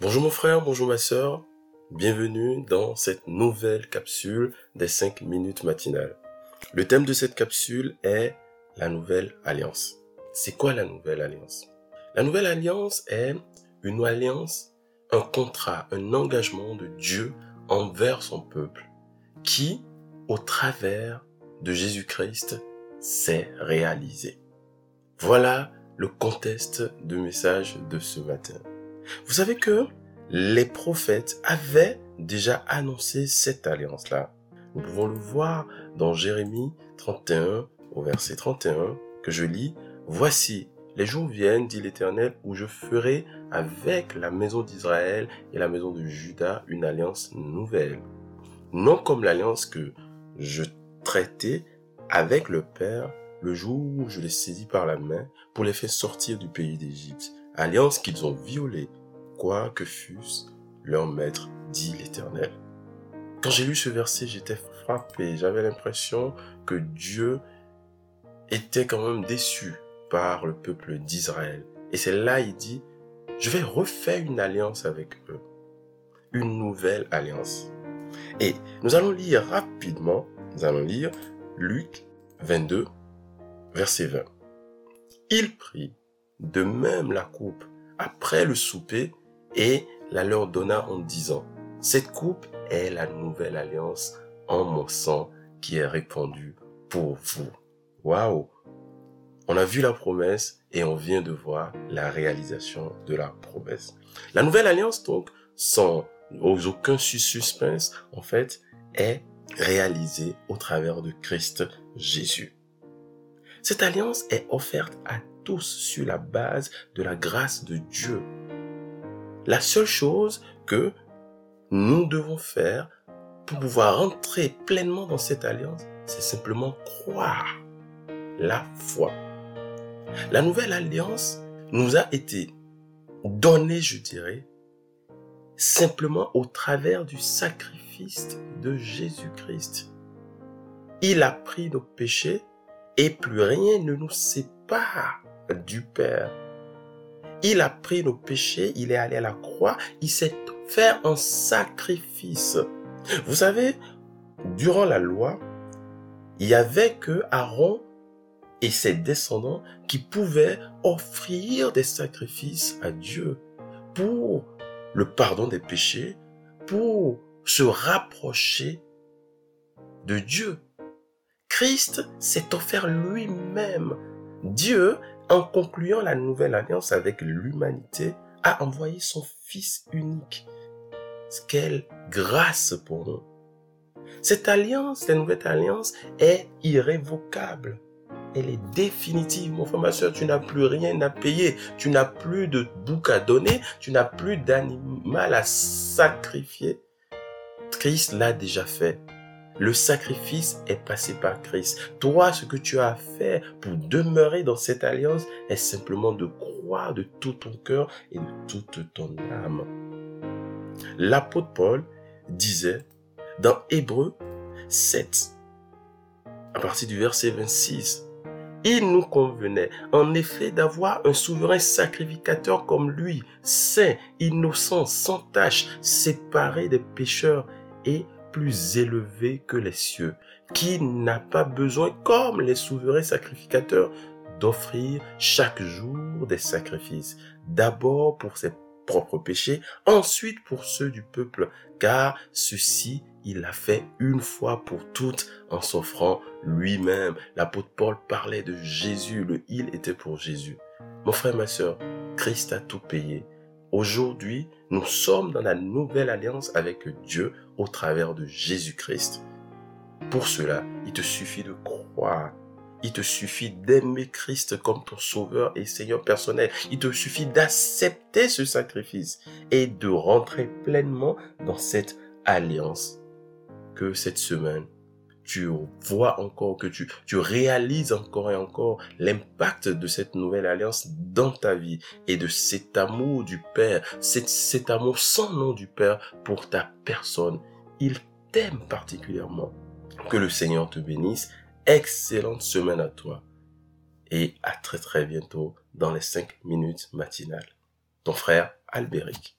Bonjour mon frère, bonjour ma sœur, bienvenue dans cette nouvelle capsule des 5 minutes matinales. Le thème de cette capsule est la nouvelle alliance. C'est quoi la nouvelle alliance? La nouvelle alliance est une alliance, un contrat, un engagement de Dieu envers son peuple qui, au travers de Jésus-Christ, s'est réalisé. Voilà le contexte du message de ce matin. Vous savez que les prophètes avaient déjà annoncé cette alliance-là. Nous pouvons le voir dans Jérémie 31 au verset 31 que je lis. Voici, les jours viennent, dit l'Éternel, où je ferai avec la maison d'Israël et la maison de Juda une alliance nouvelle. Non comme l'alliance que je traitais avec le Père le jour où je les saisis par la main pour les faire sortir du pays d'Égypte alliance qu'ils ont violée, quoi que fût leur maître, dit l'Éternel. Quand j'ai lu ce verset, j'étais frappé, j'avais l'impression que Dieu était quand même déçu par le peuple d'Israël. Et c'est là, il dit, je vais refaire une alliance avec eux, une nouvelle alliance. Et nous allons lire rapidement, nous allons lire Luc 22, verset 20. Il prit de même la coupe après le souper et la leur donna en disant, cette coupe est la nouvelle alliance en mon sang qui est répandue pour vous. Waouh! On a vu la promesse et on vient de voir la réalisation de la promesse. La nouvelle alliance, donc, sans aucun suspense, en fait, est réalisée au travers de Christ Jésus. Cette alliance est offerte à tous sur la base de la grâce de Dieu. La seule chose que nous devons faire pour pouvoir entrer pleinement dans cette alliance, c'est simplement croire la foi. La nouvelle alliance nous a été donnée, je dirais, simplement au travers du sacrifice de Jésus-Christ. Il a pris nos péchés et plus rien ne nous sépare du Père. Il a pris nos péchés, il est allé à la croix, il s'est fait un sacrifice. Vous savez, durant la loi, il y avait que Aaron et ses descendants qui pouvaient offrir des sacrifices à Dieu pour le pardon des péchés, pour se rapprocher de Dieu. Christ s'est offert lui-même. Dieu en concluant la nouvelle alliance avec l'humanité, a envoyé son Fils unique. Quelle grâce pour nous. Cette alliance, la nouvelle alliance, est irrévocable. Elle est définitive, mon frère, ma soeur. Tu n'as plus rien à payer. Tu n'as plus de bouc à donner. Tu n'as plus d'animal à sacrifier. Christ l'a déjà fait. Le sacrifice est passé par Christ. Toi, ce que tu as fait pour demeurer dans cette alliance est simplement de croire de tout ton cœur et de toute ton âme. L'apôtre Paul disait dans Hébreu 7, à partir du verset 26, il nous convenait en effet d'avoir un souverain sacrificateur comme lui, saint, innocent, sans tache, séparé des pécheurs et plus élevé que les cieux, qui n'a pas besoin, comme les souverains sacrificateurs, d'offrir chaque jour des sacrifices, d'abord pour ses propres péchés, ensuite pour ceux du peuple, car ceci il l'a fait une fois pour toutes en s'offrant lui-même. L'apôtre Paul parlait de Jésus, le il était pour Jésus. Mon frère, ma soeur, Christ a tout payé. Aujourd'hui, nous sommes dans la nouvelle alliance avec Dieu au travers de Jésus-Christ. Pour cela, il te suffit de croire. Il te suffit d'aimer Christ comme ton sauveur et Seigneur personnel. Il te suffit d'accepter ce sacrifice et de rentrer pleinement dans cette alliance que cette semaine tu vois encore, que tu, tu réalises encore et encore l'impact de cette nouvelle alliance dans ta vie et de cet amour du Père, cet, cet amour sans nom du Père pour ta personne. Il t'aime particulièrement. Que le Seigneur te bénisse. Excellente semaine à toi. Et à très très bientôt dans les 5 minutes matinales. Ton frère Albéric.